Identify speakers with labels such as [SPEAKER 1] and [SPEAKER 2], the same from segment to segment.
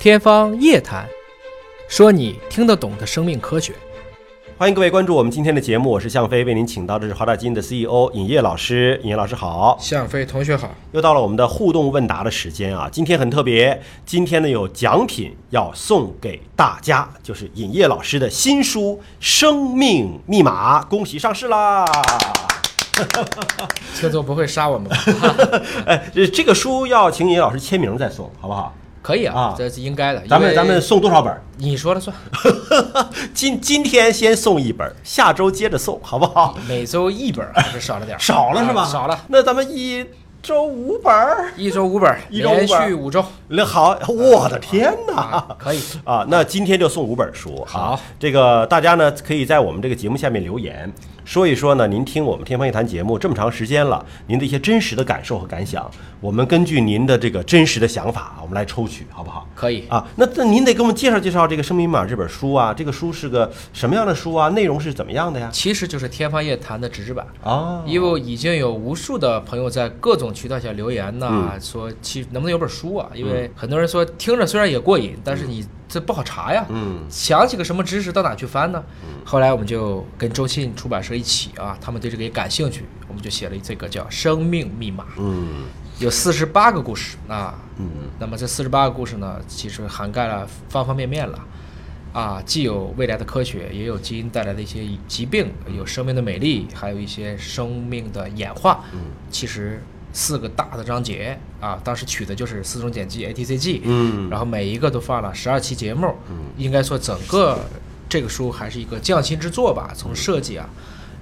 [SPEAKER 1] 天方夜谭，说你听得懂的生命科学。
[SPEAKER 2] 欢迎各位关注我们今天的节目，我是向飞，为您请到的是华大基因的 CEO 尹烨老师。尹烨老师好，
[SPEAKER 1] 向飞同学好。
[SPEAKER 2] 又到了我们的互动问答的时间啊！今天很特别，今天呢有奖品要送给大家，就是尹烨老师的新书《生命密码》，恭喜上市啦！
[SPEAKER 1] 车总不会杀我们吧？
[SPEAKER 2] 哎，这这个书要请尹烨老师签名再送，好不好？
[SPEAKER 1] 可以啊
[SPEAKER 2] 啊，
[SPEAKER 1] 这是应该的。
[SPEAKER 2] 咱们咱们送多少本儿？
[SPEAKER 1] 你说了算，
[SPEAKER 2] 今今天先送一本儿，下周接着送，好不好？
[SPEAKER 1] 每周一本儿还是少了点儿，
[SPEAKER 2] 少了是吧？
[SPEAKER 1] 啊少了，
[SPEAKER 2] 那咱们一周五本儿。
[SPEAKER 1] 一周五本儿，
[SPEAKER 2] 一周五本儿
[SPEAKER 1] 连续五周
[SPEAKER 2] 那好，我的天哪！
[SPEAKER 1] 啊，可以。
[SPEAKER 2] 啊，那今天就送五本书。
[SPEAKER 1] 好
[SPEAKER 2] 啊，这个大家呢可以在我们这个节目下面留言，说一说呢，您听我们天方夜谭节目这么长时间了，您的一些真实的感受和感想，我们根据您的这个真实的想法，我们来抽取，好不好？
[SPEAKER 1] 可以
[SPEAKER 2] 啊，那那您得给我们介绍介绍这个《生命密码》这本书啊，这个书是个什么样的书啊？内容是怎么样的呀？
[SPEAKER 1] 其实就是天方夜谭的纸质版。
[SPEAKER 2] 啊，
[SPEAKER 1] 因为已经有无数的朋友在各种渠道下留言呐、
[SPEAKER 2] 嗯
[SPEAKER 1] 说其能不能有本书啊？因为很多人说听着虽然也过瘾，但是你这不好查呀。
[SPEAKER 2] 嗯
[SPEAKER 1] 想起个什么知识到哪去翻呢？后来我们就跟中信出版社一起啊，他们对这个也感兴趣，我们就写了这个叫《生命密码》，
[SPEAKER 2] 嗯
[SPEAKER 1] 有四十八个故事啊。
[SPEAKER 2] 嗯
[SPEAKER 1] 那么这四十八个故事呢，其实涵盖了方方面面了。啊，既有未来的科学，也有基因带来的一些疾病，有生命的美丽，还有一些生命的演化。
[SPEAKER 2] 嗯
[SPEAKER 1] 其实四个大的章节啊，当时取的就是四种碱基 ATCG，
[SPEAKER 2] 嗯
[SPEAKER 1] 然后每一个都放了十二期节目，嗯应该说整个这个书还是一个匠心之作吧。从设计啊，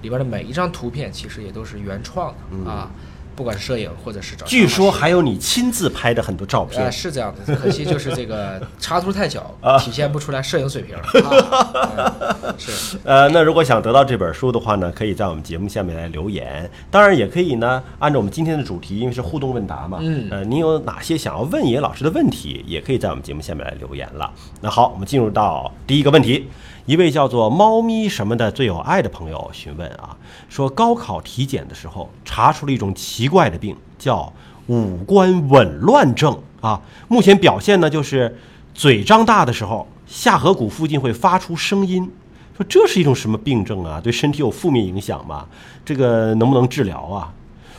[SPEAKER 1] 里边的每一张图片其实也都是原创的啊，不管是摄影或者是找
[SPEAKER 2] 据说还有你亲自拍的很多照
[SPEAKER 1] 呃，
[SPEAKER 2] 片。
[SPEAKER 1] 是这样的，可惜就是这个 插图太小，
[SPEAKER 2] 啊
[SPEAKER 1] 体现不出来摄影水平。啊嗯是，
[SPEAKER 2] 呃，那如果想得到这本书的话呢，可以在我们节目下面来留言。当然，也可以呢，按照我们今天的主题，因为是互动问答嘛，
[SPEAKER 1] 嗯
[SPEAKER 2] 呃，您有哪些想要问野老师的问题，也可以在我们节目下面来留言了。那好，我们进入到第一个问题。一位叫做“猫咪什么的最有爱”的朋友询问啊，说高考体检的时候查出了一种奇怪的病，叫五官紊乱症啊。目前表现呢就是嘴张大的时候，下颌骨附近会发出声音。说这是一种什么病症啊？对身体有负面影响吗？这个能不能治疗啊？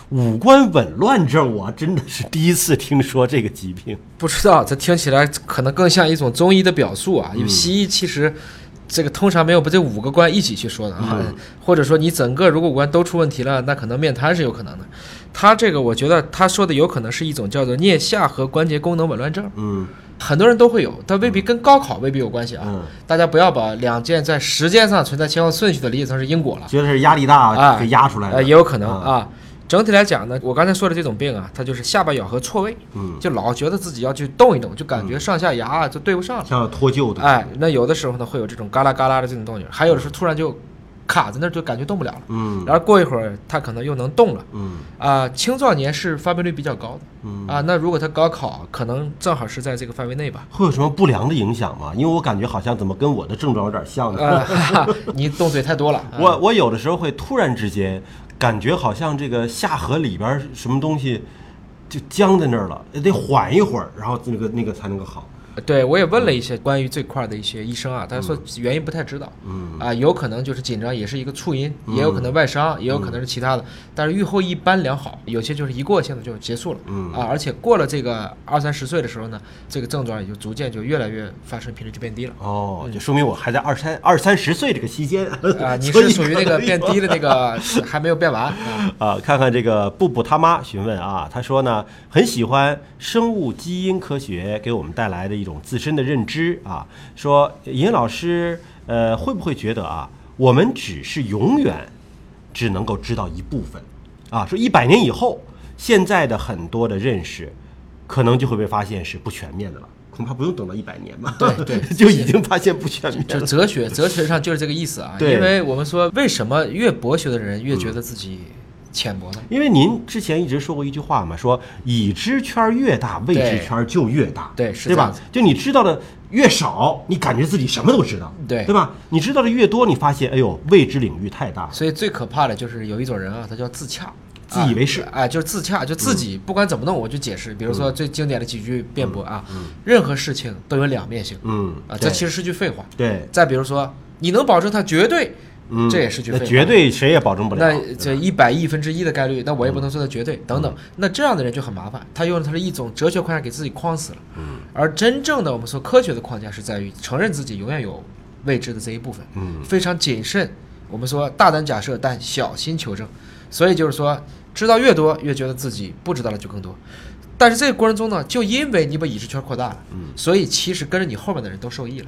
[SPEAKER 2] 五官紊乱症，我真的是第一次听说这个疾病。
[SPEAKER 1] 不知道，这听起来可能更像一种中医的表述啊，因为西医其实。这个通常没有把这五个关一起去说的啊，或者说你整个如果五官都出问题了，那可能面瘫是有可能的。他这个我觉得他说的有可能是一种叫做颞下颌关节功能紊乱症，
[SPEAKER 2] 嗯
[SPEAKER 1] 很多人都会有，但未必跟高考未必有关系啊。
[SPEAKER 2] 嗯，
[SPEAKER 1] 大家不要把两件在时间上存在前后顺序的理解成是因果了，
[SPEAKER 2] 觉得是压力大
[SPEAKER 1] 啊
[SPEAKER 2] 给压出来的。
[SPEAKER 1] 呃，也有可能
[SPEAKER 2] 啊
[SPEAKER 1] 啊。整体来讲呢，我刚才说的这种病啊，它就是下巴咬合错位，
[SPEAKER 2] 嗯，
[SPEAKER 1] 就老觉得自己要去动一动，就感觉上下牙啊就对不上了。
[SPEAKER 2] 像脱臼的。
[SPEAKER 1] 哎，那有的时候呢会有这种嘎啦嘎啦的这种动静，还有的时候突然就卡在那儿，就感觉动不了了。
[SPEAKER 2] 嗯
[SPEAKER 1] 然后过一会儿他可能又能动了
[SPEAKER 2] 嗯
[SPEAKER 1] 啊。青壮年是发病率比较高的
[SPEAKER 2] 嗯，
[SPEAKER 1] 啊，那如果他高考，可能正好是在这个范围内吧。
[SPEAKER 2] 会有什么不良的影响吗？因为我感觉好像怎么跟我的症状有点像呢。
[SPEAKER 1] 啊，哈 哈你动嘴太多了。啊
[SPEAKER 2] 我我有的时候会突然之间感觉好像这个下颌里边什么东西就僵在那儿了，得缓一会儿，然后那个那个才能够好。
[SPEAKER 1] 对，我也问了一些关于这块儿的一些医生啊，他说原因不太知道，
[SPEAKER 2] 嗯。
[SPEAKER 1] 啊，有可能就是紧张，也是一个促因，也有可能外伤，也有可能是其他的，但是愈后一般良好，有些就是一过性的就结束了，
[SPEAKER 2] 嗯。
[SPEAKER 1] 啊，而且过了这个二三十岁的时候呢，这个症状也就逐渐就越来越发生频率就变低了。
[SPEAKER 2] 哦，就说明我还在二三二三十岁这个期间
[SPEAKER 1] 啊，你是属于那个变低的那个 还没有变完啊。
[SPEAKER 2] 啊，看看这个布布他妈询问啊，他说呢，很喜欢生物基因科学给我们带来的一种自身的认知啊，说尹老师，呃，会不会觉得啊，我们只是永远只能够知道一部分啊？说一百年以后，现在的很多的认识，可能就会被发现是不全面的了。恐怕不用等到一百年吧，
[SPEAKER 1] 对 对
[SPEAKER 2] 就已经发现不全面
[SPEAKER 1] 就。哲学，哲学上就是这个意思啊。
[SPEAKER 2] 对
[SPEAKER 1] 因为我们说，为什么越博学的人越觉得自己浅薄呢？
[SPEAKER 2] 因为您之前一直说过一句话嘛，说已知圈越大，未知
[SPEAKER 1] 对
[SPEAKER 2] 圈就越大，
[SPEAKER 1] 对是
[SPEAKER 2] 对吧？就你知道的越少，你感觉自己什么都知道，
[SPEAKER 1] 对
[SPEAKER 2] 对吧？你知道的越多，你发现哎呦，未知领域太大了。
[SPEAKER 1] 所以最可怕的就是有一种人啊，他叫自洽。
[SPEAKER 2] 自以为是
[SPEAKER 1] 啊，哎，就是自洽，就自己不管怎么弄我就解释。比如说最经典的几句辩驳啊，任何事情都有两面性
[SPEAKER 2] 嗯
[SPEAKER 1] 啊，这其实是句废话。
[SPEAKER 2] 对，
[SPEAKER 1] 再比如说，你能保证它绝对，
[SPEAKER 2] 嗯，
[SPEAKER 1] 这也是句废话。
[SPEAKER 2] 绝对谁也保证不了。
[SPEAKER 1] 那这一百亿分之一的概率，那我也不能说它绝对，等等。那这样的人就很麻烦，他用的他的一种哲学框架给自己框死了。
[SPEAKER 2] 嗯，
[SPEAKER 1] 而真正的我们说科学的框架是在于承认自己永远有未知的这一部分，
[SPEAKER 2] 嗯
[SPEAKER 1] 非常谨慎。我们说大胆假设，但小心求证。所以就是说，知道越多，越觉得自己不知道的就更多。但是这个过程中呢，就因为你把已知圈扩大了，
[SPEAKER 2] 嗯
[SPEAKER 1] 所以其实跟着你后面的人都受益了。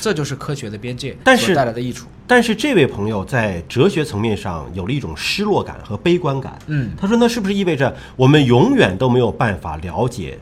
[SPEAKER 1] 这就是科学的边界
[SPEAKER 2] 但是
[SPEAKER 1] 带来的益处。
[SPEAKER 2] 但是这位朋友在哲学层面上有了一种失落感和悲观感。
[SPEAKER 1] 嗯，
[SPEAKER 2] 他说：“那是不是意味着我们永远都没有办法了解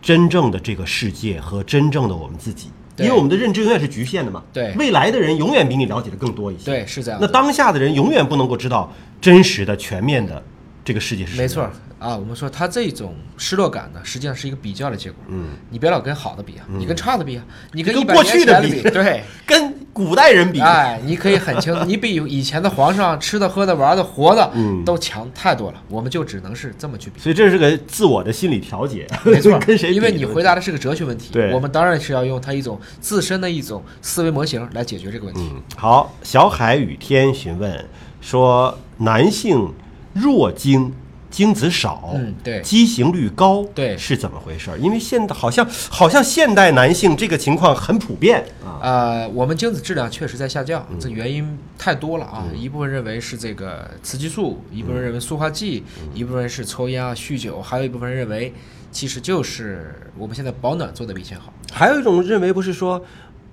[SPEAKER 2] 真正的这个世界和真正的我们自己？因为我们的认知永远是局限的嘛。
[SPEAKER 1] 对
[SPEAKER 2] 未来的人永远比你了解的更多一些。
[SPEAKER 1] 对，是这样
[SPEAKER 2] 那。当下的人永远不能够知道真实的、全面的这个世界是什么
[SPEAKER 1] 没错啊，我们说他这种失落感呢，实际上是一个比较的结果。
[SPEAKER 2] 嗯，
[SPEAKER 1] 你别老跟好的比啊，你跟差的比啊，你跟
[SPEAKER 2] 过去的比
[SPEAKER 1] 对，
[SPEAKER 2] 跟古代人比，
[SPEAKER 1] 哎，你可以很清楚，你比以前的皇上吃的、喝的、玩的、活的
[SPEAKER 2] 嗯
[SPEAKER 1] 都强太多了。我们就只能是这么去比。
[SPEAKER 2] 所以这是个自我的心理调节。
[SPEAKER 1] 没错
[SPEAKER 2] 跟谁比？
[SPEAKER 1] 因为你回答的是个哲学问题，
[SPEAKER 2] 对
[SPEAKER 1] 我们当然是要用他一种自身的一种思维模型来解决这个问题。
[SPEAKER 2] 嗯，好，小海雨天询问说，男性弱精，精子少，
[SPEAKER 1] 嗯对
[SPEAKER 2] 畸形率高，
[SPEAKER 1] 对
[SPEAKER 2] 是怎么回事儿？因为现在好像好像现代男性这个情况很普遍啊，
[SPEAKER 1] 呃，我们精子质量确实在下降，
[SPEAKER 2] 嗯
[SPEAKER 1] 这原因太多了啊。一部分认为是这个雌激素，一部分认为塑化剂，
[SPEAKER 2] 嗯
[SPEAKER 1] 一部分是抽烟啊、酗酒，还有一部分人认为其实就是我们现在保暖做的比以前好。
[SPEAKER 2] 还有一种认为不是说。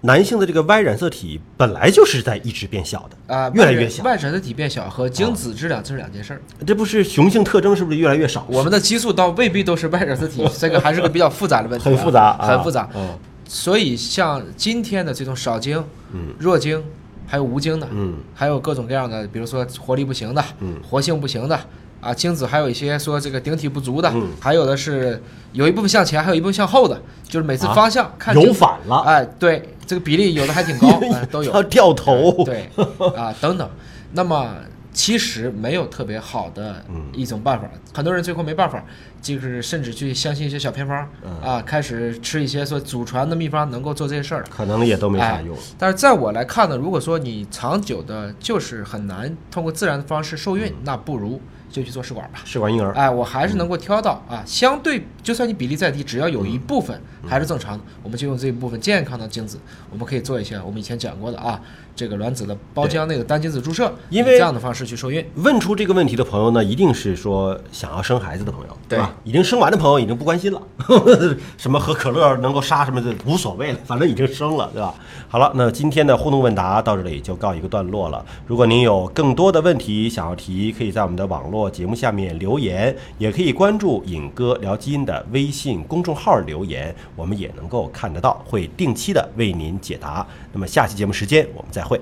[SPEAKER 2] 男性的这个 Y 染色体本来就是在一直变小的
[SPEAKER 1] 啊、
[SPEAKER 2] 越来越小
[SPEAKER 1] ，Y 染色体变小和精子质量这是两件事儿。
[SPEAKER 2] 这不是雄性特征是不是越来越少？
[SPEAKER 1] 我们的激素倒未必都是 Y 染色体，这个还是个比较复杂的问题、啊，
[SPEAKER 2] 很复杂啊
[SPEAKER 1] 很复杂。
[SPEAKER 2] 嗯
[SPEAKER 1] 所以像今天的这种少精、
[SPEAKER 2] 嗯
[SPEAKER 1] 弱精，还有无精的，
[SPEAKER 2] 嗯
[SPEAKER 1] 还有各种各样的，比如说活力不行的，
[SPEAKER 2] 嗯
[SPEAKER 1] 活性不行的。啊，精子还有一些说这个顶体不足的，
[SPEAKER 2] 嗯
[SPEAKER 1] 还有的是有一部分向前，还有一部分向后的，就是每次
[SPEAKER 2] 啊
[SPEAKER 1] 方向、看
[SPEAKER 2] 有
[SPEAKER 1] 精子
[SPEAKER 2] 反了
[SPEAKER 1] 哎，对，这个比例有的还挺高，哎、都有。
[SPEAKER 2] 要掉头，
[SPEAKER 1] 对啊，等等。那么其实没有特别好的
[SPEAKER 2] 嗯
[SPEAKER 1] 一种办法，很多人最后没办法，就是甚至去相信一些小偏方
[SPEAKER 2] 嗯
[SPEAKER 1] 啊，开始吃一些说祖传的秘方能够做这些事儿。
[SPEAKER 2] 可能也都没啥
[SPEAKER 1] 哎
[SPEAKER 2] 用。
[SPEAKER 1] 但是在我来看呢，如果说你长久的就是很难通过自然的方式受孕，
[SPEAKER 2] 嗯
[SPEAKER 1] 那不如就去做试管吧。
[SPEAKER 2] 试管婴儿，
[SPEAKER 1] 哎，我还是能够挑到啊，相对就算你比例再低，只要有一部分
[SPEAKER 2] 嗯
[SPEAKER 1] 还是正常的，我们就用这一部分健康的精子，我们可以做一些我们以前讲过的啊，这个卵子的包浆那个单精子注射，
[SPEAKER 2] 因为
[SPEAKER 1] 这样的方式去受孕。
[SPEAKER 2] 问出这个问题的朋友呢，一定是说想要生孩子的朋友，
[SPEAKER 1] 对
[SPEAKER 2] 吧？已经生完的朋友已经不关心了，什么喝可乐能够杀什么的无所谓了，反正已经生了，对吧？好了，那今天的互动问答到这里就告一个段落了。如果您有更多的问题想要提，可以在我们的网络节目下面留言，也可以关注尹哥聊基因的微信公众号留言，我们也能够看得到，会定期的为您解答。那么下期节目时间我们会。